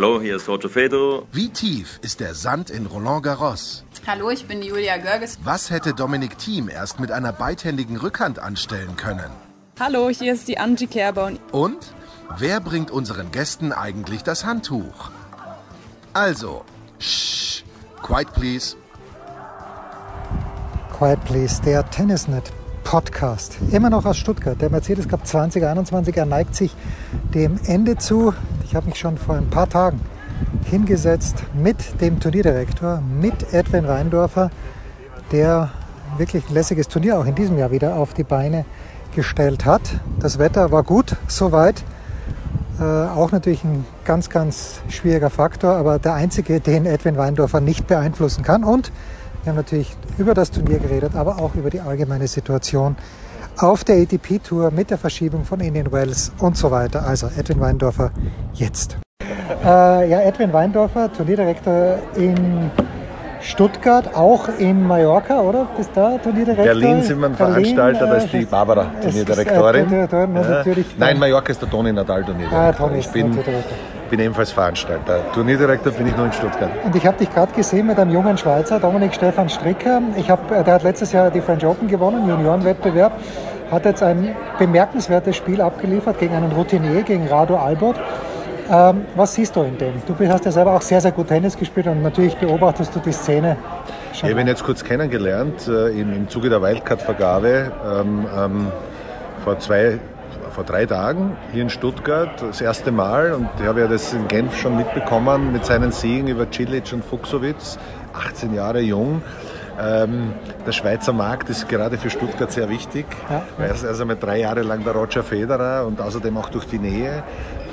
Hallo, hier ist Roger Federer. Wie tief ist der Sand in Roland Garros? Hallo, ich bin Julia Görges. Was hätte Dominik Thiem erst mit einer beidhändigen Rückhand anstellen können? Hallo, hier ist die Angie Kerber. Und wer bringt unseren Gästen eigentlich das Handtuch? Also, shh, quiet please. Quiet Please, der Tennisnet Podcast. Immer noch aus Stuttgart. Der Mercedes Cup 2021, er neigt sich dem Ende zu. Ich habe mich schon vor ein paar Tagen hingesetzt mit dem Turnierdirektor, mit Edwin Weindorfer, der wirklich ein lässiges Turnier auch in diesem Jahr wieder auf die Beine gestellt hat. Das Wetter war gut, soweit. Äh, auch natürlich ein ganz, ganz schwieriger Faktor, aber der einzige, den Edwin Weindorfer nicht beeinflussen kann. Und wir haben natürlich über das Turnier geredet, aber auch über die allgemeine Situation auf der ATP-Tour mit der Verschiebung von Indian Wells und so weiter. Also Edwin Weindorfer jetzt. Äh, ja, Edwin Weindorfer, Turnierdirektor in Stuttgart, auch in Mallorca, oder? Bist da Turnierdirektor? Berlin sind wir Veranstalter, da ist die Barbara Turnierdirektorin. Turnierdirektorin und Ja. natürlich Nein, Mallorca ist der Toni Nadal Ah, Turnierdirektor. Toni ich ist bin, bin ebenfalls Veranstalter. Turnierdirektor bin ich nur in Stuttgart. Und ich habe dich gerade gesehen mit einem jungen Schweizer, Dominik Stefan Stricker. Ich hab, äh, der hat letztes Jahr die French Open gewonnen, Juniorenwettbewerb. Hat jetzt ein bemerkenswertes Spiel abgeliefert gegen einen Routinier, gegen Rado Albert. Ähm, was siehst du in dem? Du hast ja selber auch sehr, sehr gut Tennis gespielt und natürlich beobachtest du die Szene. Ich habe ihn jetzt kurz kennengelernt äh, im, im Zuge der Wildcard-Vergabe ähm, ähm, vor zwei, vor drei Tagen hier in Stuttgart, das erste Mal. Und ich habe ja das in Genf schon mitbekommen mit seinen Siegen über Cilic und Fuchsowitz, 18 Jahre jung. Ähm, der Schweizer Markt ist gerade für Stuttgart sehr wichtig. Ja. Er ist also mit drei Jahre lang der Roger Federer und außerdem auch durch die Nähe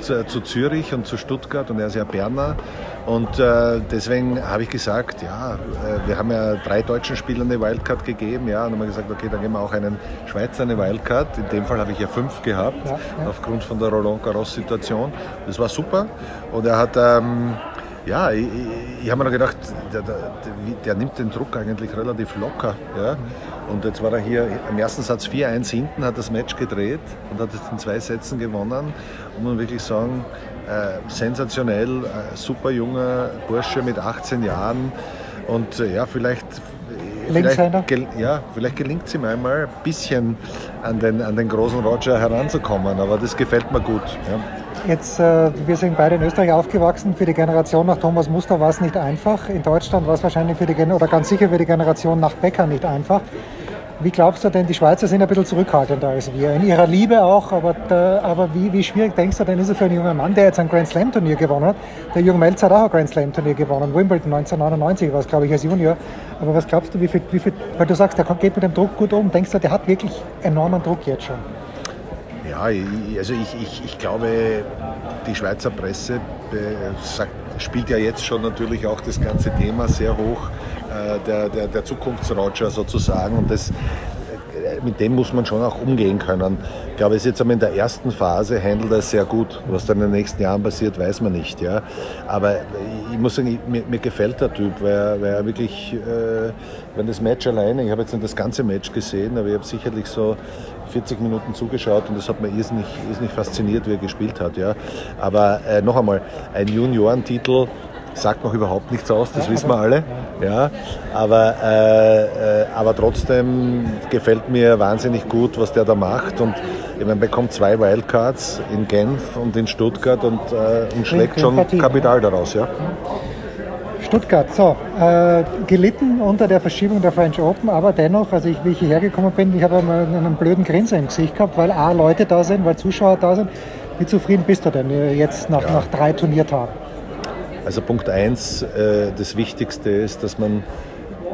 zu, zu Zürich und zu Stuttgart und er ist ja Berner. Und äh, deswegen habe ich gesagt, ja, äh, wir haben ja drei deutschen Spielern eine Wildcard gegeben, ja, und dann haben wir gesagt, okay, dann geben wir auch einen Schweizer eine Wildcard. In dem Fall habe ich ja fünf gehabt, Ja, ja. aufgrund von der Roland Garros Situation. Das war super. Und er hat ähm, ja, ich, ich, habe mir noch gedacht, der, der, der, nimmt den Druck eigentlich relativ locker. Ja? Und jetzt war er hier am ersten Satz 4-1 hinten, hat das Match gedreht und hat es in zwei Sätzen gewonnen. Und man wirklich sagen, äh, sensationell, äh, super junger Bursche mit 18 Jahren. Und äh, ja, vielleicht, Linkshänder? vielleicht, ja, vielleicht gelingt es ihm einmal ein bisschen an den, an den großen Roger heranzukommen. Aber das gefällt mir gut. Ja. Jetzt, äh, wir sind beide in Österreich aufgewachsen. Für die Generation nach Thomas Muster war es nicht einfach. In Deutschland war es wahrscheinlich für die Gen oder ganz sicher für die Generation nach Becker nicht einfach. Wie glaubst du denn, die Schweizer sind ein bisschen zurückhaltender als wir, in ihrer Liebe auch, aber, da, aber wie, wie schwierig denkst du denn, ist es für einen jungen Mann, der jetzt ein Grand Slam Turnier gewonnen hat? Der Jürgen Melzer hat auch ein Grand Slam Turnier gewonnen, Wimbledon 1999 war es, glaube ich, als Junior. Aber was glaubst du, wie viel, wie viel, weil du sagst, der geht mit dem Druck gut um, denkst du, der hat wirklich enormen Druck jetzt schon? Ja, also ich, ich, ich glaube, die Schweizer Presse äh, sagt, spielt ja jetzt schon natürlich auch das ganze Thema sehr hoch, äh, der, der, der Zukunftsroger sozusagen. Und das, mit dem muss man schon auch umgehen können. Ich glaube, es ist jetzt einmal in der ersten Phase handelt es sehr gut. Was dann in den nächsten Jahren passiert, weiß man nicht. Ja. Aber ich muss sagen, mir, mir gefällt der Typ, weil er, weil er wirklich, äh, wenn das Match alleine, ich habe jetzt nicht das ganze Match gesehen, aber ich habe sicherlich so 40 Minuten zugeschaut und das hat mir irrsinnig, irrsinnig fasziniert, wie er gespielt hat. Ja. Aber äh, noch einmal, ein Juniorentitel sagt noch überhaupt nichts aus, das wissen wir alle. Ja. Aber, äh, äh, aber trotzdem gefällt mir wahnsinnig gut, was der da macht. Und ich meine, bekommt zwei Wildcards in Genf und in Stuttgart und, äh, und schlägt schon Kapital daraus. Ja. Stuttgart, so, äh, gelitten unter der Verschiebung der French Open, aber dennoch, also ich, wie ich hierher gekommen bin, ich habe einmal einen blöden Grinser im Gesicht gehabt, weil A, Leute da sind, weil Zuschauer da sind. Wie zufrieden bist du denn jetzt nach, nach drei Turniertagen? Also Punkt eins, äh, das Wichtigste ist, dass man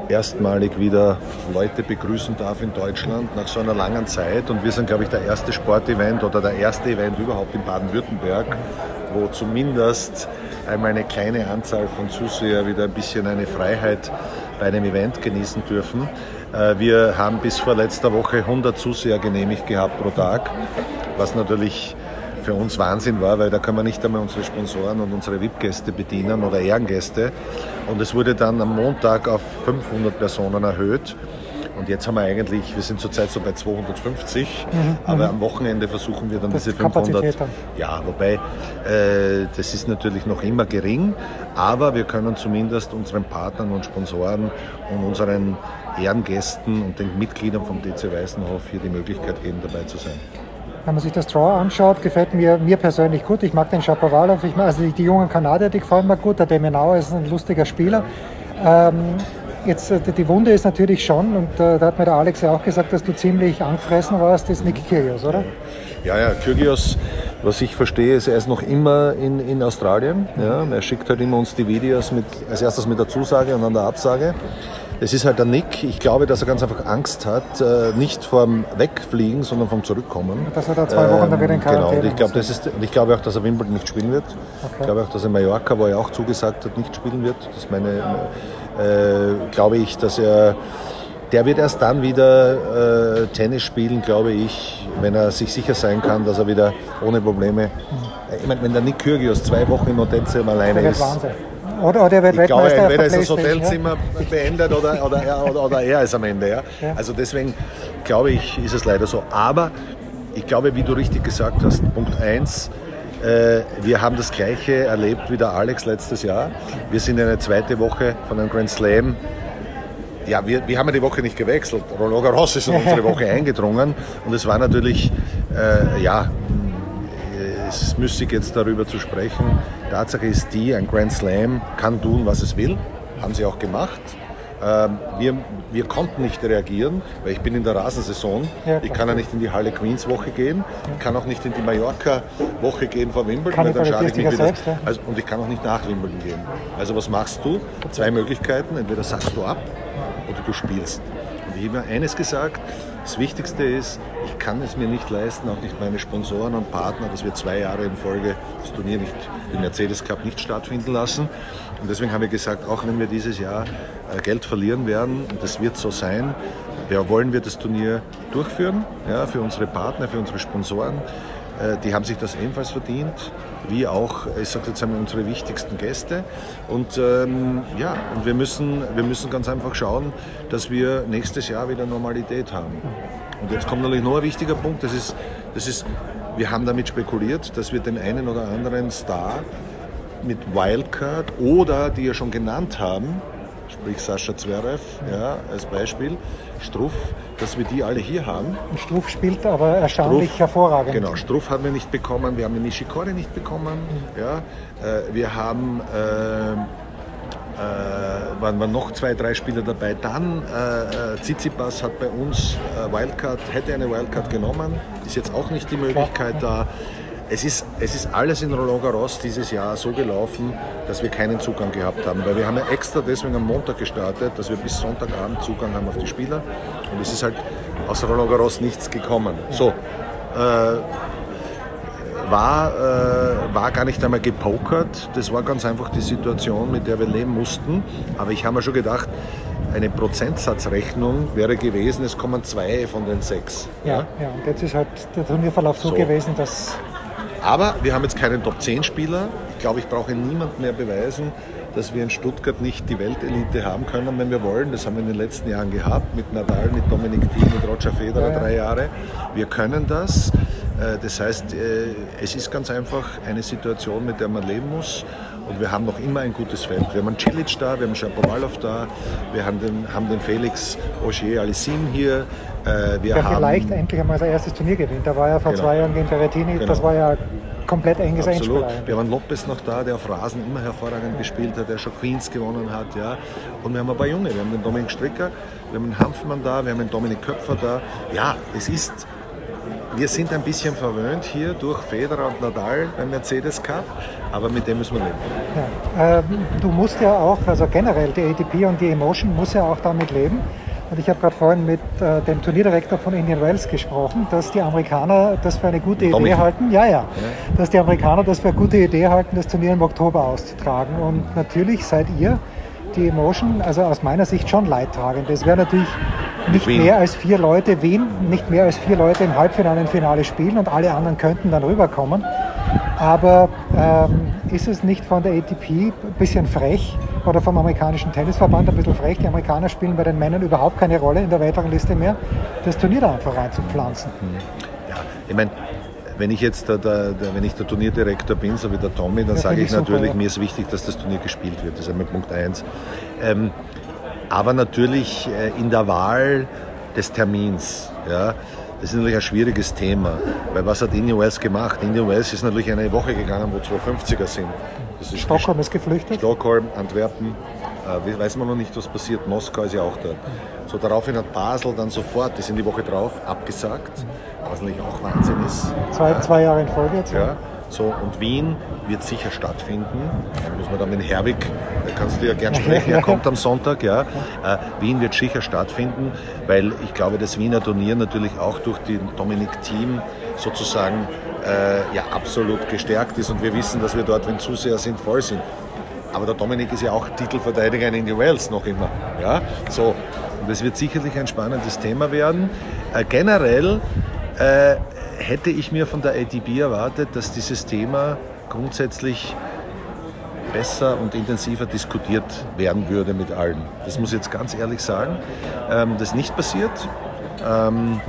erstmalig wieder Leute begrüßen darf in Deutschland nach so einer langen Zeit. Und wir sind, glaube ich, der erste Sportevent oder der erste Event überhaupt in Baden-Württemberg, wo zumindest einmal eine kleine Anzahl von Zusehern wieder ein bisschen eine Freiheit bei einem Event genießen dürfen. Äh, wir haben bis vor letzter Woche 100 Zuseher genehmigt gehabt pro Tag, was natürlich für uns Wahnsinn war, weil da können wir nicht einmal unsere Sponsoren und unsere VIP-Gäste bedienen oder Ehrengäste. Und es wurde dann am Montag auf 500 Personen erhöht. Und jetzt haben wir eigentlich, wir sind zurzeit so bei 250, mhm, aber am Wochenende versuchen wir dann das diese 500. Dann. Ja, wobei äh, das ist natürlich noch immer gering, aber wir können zumindest unseren Partnern und Sponsoren und unseren Ehrengästen und den Mitgliedern vom DC Weißenhof hier die Möglichkeit geben, dabei zu sein. Wenn man sich das Draw anschaut, gefällt mir, mir persönlich gut. Ich mag den Shapovalov, ich mag, also die, die, jungen Kanadier, die gefallen mir gut. Der Demenauer ist ein lustiger Spieler. Ähm, jetzt äh, die Wunde ist natürlich schon, und äh, da hat mir der Alex ja auch gesagt, dass du ziemlich angefressen warst, ist Nick Kyrgios, oder? Ja, ja, Kyrgios, was ich verstehe, ist, er ist noch immer in, in Australien. Ja, er schickt halt immer uns die Videos mit, als erstes mit der Zusage und dann der Absage. Es ist halt der Nick. Ich glaube, dass er ganz einfach Angst hat, äh, nicht vom Wegfliegen, sondern vom Zurückkommen. Dass er da zwei Wochen dann wieder in Quarantäne Genau, und ich glaube, das ist, ich glaube auch, dass er Wimbledon nicht spielen wird. Okay. Ich glaube auch, dass er Mallorca, wo er auch zugesagt hat, nicht spielen wird. Das meine, äh, glaube ich, dass er der wird erst dann wieder äh, Tennis spielen, glaube ich, wenn er sich sicher sein kann, dass er wieder ohne Probleme. Ich meine, wenn der Nick Kyrgios zwei Wochen im Hotelzimmer alleine ist. Wahnsinn. Oder, oder er wird ich glaube, entweder ist das Hotelzimmer ja? beendet oder, oder, er, oder, oder er ist am Ende. Ja? ja? Also deswegen glaube ich, ist es leider so. Aber ich glaube, wie du richtig gesagt hast, Punkt 1, äh, wir haben das Gleiche erlebt wie der Alex letztes Jahr. Wir sind in eine zweite Woche von einem Grand Slam. Ja, wir, wir haben ja die Woche nicht gewechselt. Roland Garros ist in unsere Woche eingedrungen und es war natürlich, äh, ja, es ist müßig jetzt darüber zu sprechen. Tatsache ist die, ein Grand Slam kann tun, was es will. Haben sie auch gemacht. Ähm, wir, wir konnten nicht reagieren, weil ich bin in der Rasensaison. Ja, ich kann ja nicht in die Halle Queens Woche gehen. Ich kann auch nicht in die Mallorca Woche gehen vor Wimbledon, weil dann schade ich mich wieder. Selbst, ja. also, und ich kann auch nicht nach Wimbledon gehen. Also was machst du? Zwei Möglichkeiten. Entweder sagst du ab oder du spielst. Und ich habe eines gesagt, das Wichtigste ist, ich kann es mir nicht leisten, auch nicht meine Sponsoren und Partner, dass wir zwei Jahre in Folge das Turnier nicht, den Mercedes Cup nicht stattfinden lassen. Und deswegen haben wir gesagt, auch wenn wir dieses Jahr äh, Geld verlieren werden, und das wird so sein, ja, wollen wir das Turnier durchführen, ja, für unsere Partner, für unsere Sponsoren. Äh, die haben sich das ebenfalls verdient, wie auch, ich sage jetzt einmal, unsere wichtigsten Gäste. Und ähm, ja, und wir müssen, wir müssen ganz einfach schauen, dass wir nächstes Jahr wieder Normalität haben. Und jetzt kommt natürlich noch ein wichtiger Punkt, das ist, das ist wir haben damit spekuliert, dass wir den einen oder anderen Star mit Wildcard oder die wir schon genannt haben, sprich Sascha Zverev ja, als Beispiel, Struff, dass wir die alle hier haben. Und Struff spielt aber erstaunlich Struff, hervorragend. Genau, Struff haben wir nicht bekommen, wir haben den Nishikori nicht bekommen. Mhm. Ja, äh, wir haben äh, äh, waren, waren noch zwei, drei Spieler dabei. Dann äh, Tsitsipas hat bei uns äh, Wildcard, hätte eine Wildcard genommen, ist jetzt auch nicht die Möglichkeit da es ist, es ist alles in Roland Garros dieses Jahr so gelaufen, dass wir keinen Zugang gehabt haben. Weil wir haben ja extra deswegen am Montag gestartet, dass wir bis Sonntagabend Zugang haben auf die Spieler. Und es ist halt aus Roland Garros nichts gekommen. So, äh, war, äh, war gar nicht einmal gepokert. Das war ganz einfach die Situation, mit der wir leben mussten. Aber ich habe mir schon gedacht, eine Prozentsatzrechnung wäre gewesen, es kommen zwei von den sechs. Ja, ja, ja. und jetzt ist halt der Turnierverlauf so, so gewesen, dass aber wir haben jetzt keinen Top-10-Spieler. Ich glaube, ich brauche niemand mehr beweisen, dass wir in Stuttgart nicht die Weltelite haben können, wenn wir wollen. Das haben wir in den letzten Jahren gehabt, mit Nadal, mit Dominik Thiem, mit Roger Federer ja, drei Jahre. Wir können das. Äh, das heißt, äh, es ist ganz einfach eine Situation, mit der man leben muss. Und wir haben noch immer ein gutes Feld. Wir haben einen Cilic da, wir haben Shapovalov da, wir haben den, haben den Felix Auger Alissim hier. Äh, wir der haben, vielleicht endlich einmal sein erstes Turnier gewinnt. Da war ja vor genau. zwei Jahren gegen Berrettini, genau. das war ja komplett enges Absolut. Wir haben Lopez noch da, der auf Rasen immer hervorragend gespielt hat, der schon Queens gewonnen hat. Ja. Und wir haben ein paar Junge. Wir haben den Dominik Stricker, wir haben den Hanfmann da, wir haben den Dominik Köpfer da. Ja, es ist wir sind ein bisschen verwöhnt hier durch Federer und Nadal beim Mercedes Cup, aber mit dem müssen wir leben. Ja, ähm, du musst ja auch, also generell die ATP und die Emotion muss ja auch damit leben. Und ich habe gerade vorhin mit äh, dem Turnierdirektor von Indian Wells gesprochen, dass die Amerikaner das für eine gute Idee Dominik. halten. Ja, ja, ja, Dass die Amerikaner das für eine gute Idee halten, das Turnier im Oktober auszutragen. Und natürlich seid ihr die Emotion, also aus meiner Sicht schon leidtragend. Es wäre natürlich nicht Wien. mehr als vier Leute, Wien, nicht mehr als vier Leute im Halbfinale und Finale spielen und alle anderen könnten dann rüberkommen. Aber ähm, ist es nicht von der ATP ein bisschen frech oder vom amerikanischen Tennisverband ein bisschen frech? Die Amerikaner spielen bei den Männern überhaupt keine Rolle in der Weltrangliste mehr, das Turnier da einfach reinzupflanzen. Ja, ich meine, wenn ich jetzt der, der, der, wenn ich der Turnierdirektor bin, so wie der Tommy, dann Ja, sage ich ich super, natürlich, ja. mir ist wichtig, dass das Turnier gespielt wird. Das ist einmal Punkt eins. Ähm, aber natürlich äh, in der Wahl des Termins, ja, das ist natürlich ein schwieriges Thema. Weil was hat Indian Wells gemacht? Indian Wells ist natürlich eine Woche gegangen, wo 250er sind. Ist Stockholm ist geflüchtet. Stockholm, Antwerpen, äh, weiß man noch nicht, was passiert. Moskau ist ja auch dort. So daraufhin hat Basel dann sofort, die sind die Woche drauf, abgesagt, was natürlich auch Wahnsinn ist. Zwei, zwei Jahre in Folge jetzt. Ja, so, und Wien wird sicher stattfinden. Da muss man dann mit Herwig, da kannst du ja gern sprechen, er kommt am Sonntag, ja. Äh, Wien wird sicher stattfinden, weil ich glaube, das Wiener Turnier natürlich auch durch den Dominik-Team sozusagen äh, ja, absolut gestärkt ist und wir wissen, dass wir dort, wenn Zuseher sind, voll sind. Aber der Dominik ist ja auch Titelverteidiger in Indian Wells noch immer. Ja? So, und das wird sicherlich ein spannendes Thema werden. Äh, generell äh, hätte ich mir von der ATP erwartet, dass dieses Thema grundsätzlich besser und intensiver diskutiert werden würde mit allen. Das muss ich jetzt ganz ehrlich sagen. Ähm, das ist nicht passiert. Ähm,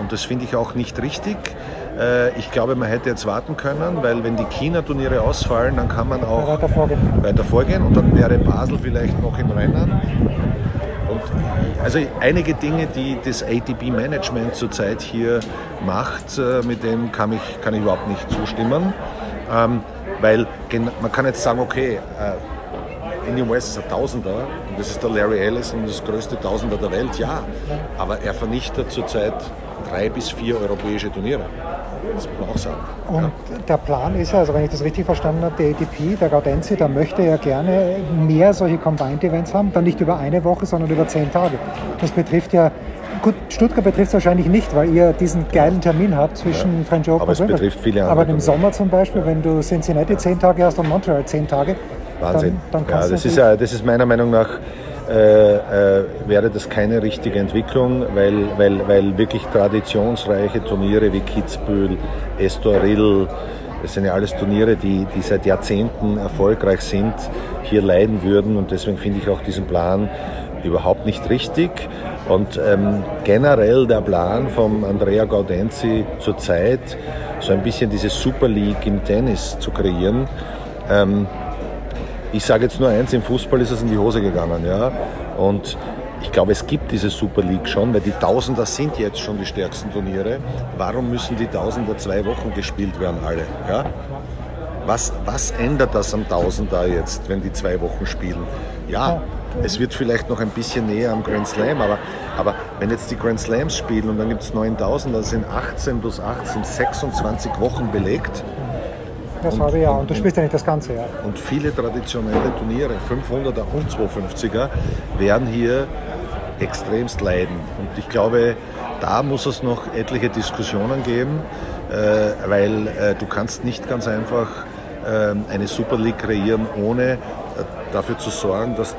und das finde ich auch nicht richtig. Äh, ich glaube, man hätte jetzt warten können, weil wenn die China-Turniere ausfallen, dann kann man auch Weiter vorgehen. weiter vorgehen und dann wäre Basel vielleicht noch im Rennen. Also einige Dinge, die das ATP-Management zurzeit hier macht, äh, mit dem kann ich, kann ich überhaupt nicht zustimmen. Ähm, weil man kann jetzt sagen, okay, äh, Indian West ist ein Tausender und das ist der Larry Ellison, das größte Tausender der Welt, ja. Aber er vernichtet zurzeit drei bis vier europäische Turniere. Das muss man auch sagen. Und der Plan ist ja, also wenn ich das richtig verstanden habe, der ATP, der Gaudenzi, der möchte ja gerne mehr solche Combined Events haben, dann nicht über eine Woche, sondern über zehn Tage. Das betrifft ja, gut, Stuttgart betrifft es wahrscheinlich nicht, weil ihr diesen geilen Termin habt zwischen French Open Aber es und Wimbledon. betrifft viele andere Aber im. Sommer zum Beispiel, wenn du Cincinnati zehn Tage hast und Montreal zehn Tage, Wahnsinn. dann, dann ja, das, ist ja, das ist meiner Meinung nach, äh, äh, wäre das keine richtige Entwicklung, weil, weil, weil wirklich traditionsreiche Turniere wie Kitzbühel, Estoril, das sind ja alles Turniere, die, die seit Jahrzehnten erfolgreich sind, hier leiden würden und deswegen finde ich auch diesen Plan überhaupt nicht richtig. Und ähm, generell der Plan von Andrea Gaudenzi zurzeit, so ein bisschen diese Super League im Tennis zu kreieren, ähm, ich sage jetzt nur eins, im Fußball ist es in die Hose gegangen. Ja? Und ich glaube, es gibt diese Super League schon, weil die Tausender sind jetzt schon die stärksten Turniere. Warum müssen die Tausender zwei Wochen gespielt werden, alle? Ja? Was, was ändert das am Tausender jetzt, wenn die zwei Wochen spielen? Ja, es wird vielleicht noch ein bisschen näher am Grand Slam, aber, aber wenn jetzt die Grand Slams spielen und dann gibt es 9000, dann sind 18 plus 8 sind 26 Wochen belegt. Das habe ich ja. Und du spielst ja nicht das ganze Jahr. Und viele traditionelle Turniere, 500er und 250er, werden hier extremst leiden. Und ich glaube, da muss es noch etliche Diskussionen geben, äh, weil äh, du kannst nicht ganz einfach ähm, eine Super League kreieren, ohne äh, dafür zu sorgen, dass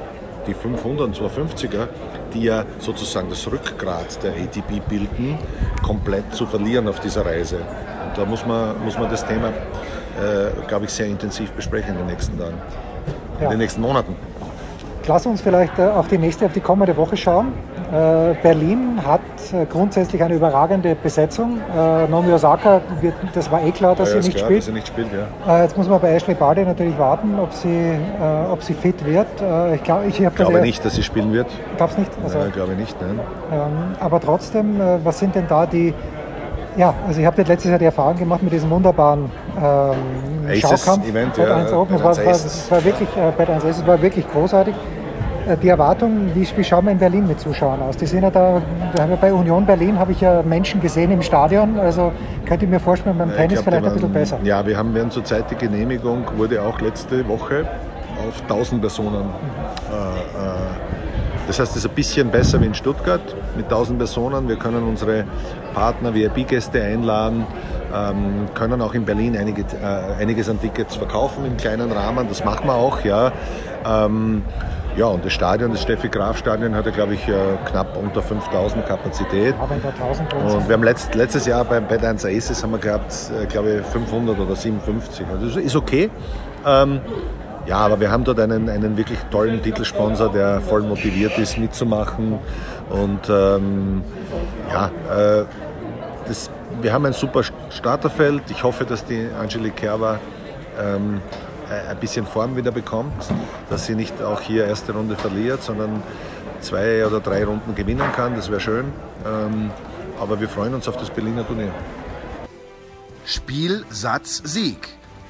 die 500 und 250er, die ja sozusagen das Rückgrat der ATP bilden, komplett zu verlieren auf dieser Reise. Und da muss man, muss man das Thema, äh, glaube ich, sehr intensiv besprechen in den nächsten Tagen, in Ja. den nächsten Monaten. Lass uns vielleicht äh, auf die nächste, auf die kommende Woche schauen. Äh, Berlin hat grundsätzlich eine überragende Besetzung. Äh, Naomi Osaka, wird, das war eh klar, dass Ja, sie nicht klar, spielt. dass sie nicht spielt, ja. Äh, jetzt muss man bei Ashley Barty natürlich warten, ob sie, ob sie fit wird. Ich glaube ich Ich glaube nicht, dass sie spielen wird. Glaub's nicht. Also, Nein, glaube nicht. Nein. ähm, aber trotzdem, was sind denn da die. Ja, also ich habe letztes Jahr die Erfahrung gemacht mit diesem wunderbaren ähm, Aces Schaukampf. Event, Bad ja, 1 Open. Es war, 1 war, es war wirklich, äh, Bad 1 Aces war wirklich großartig. Äh, Die Erwartungen, wie, wie schauen wir in Berlin mit Zuschauern aus? Die sind ja da, da haben wir bei Union Berlin habe ich ja Menschen gesehen im Stadion. Also könnte ich mir vorstellen, beim Tennis glaub, vielleicht die ein bisschen waren- besser. Ja, wir haben während zurzeit die Genehmigung, wurde auch letzte Woche auf 1000 Personen. Äh, das heißt, es ist ein bisschen besser wie in Stuttgart mit 1000 Personen. Wir können unsere Partner, VIP-Gäste einladen, ähm, können auch in Berlin einige, äh, einiges an Tickets verkaufen im kleinen Rahmen. Das machen wir auch, ja. Ähm, Ja, und das Stadion, das Steffi Graf Stadion, hat ja, glaube ich, äh, knapp unter 5000 Kapazität. Aber tausend Plätze. Und wir haben letzt, letztes Jahr beim Bad 1 Aces haben wir gehabt, äh, glaube ich, 500 oder 57. Also das ist okay. Ähm, ja, aber wir haben dort einen, einen wirklich tollen Titelsponsor, der voll motiviert ist, mitzumachen. Und ähm, ja, äh, das, wir haben ein super Starterfeld. Ich hoffe, dass die Angelique Kerber ähm, äh, ein bisschen Form wieder bekommt, dass sie nicht auch hier erste Runde verliert, sondern zwei oder drei Runden gewinnen kann. Das wäre schön. Ähm, aber wir freuen uns auf das Berliner Turnier. Spiel, Satz, Sieg.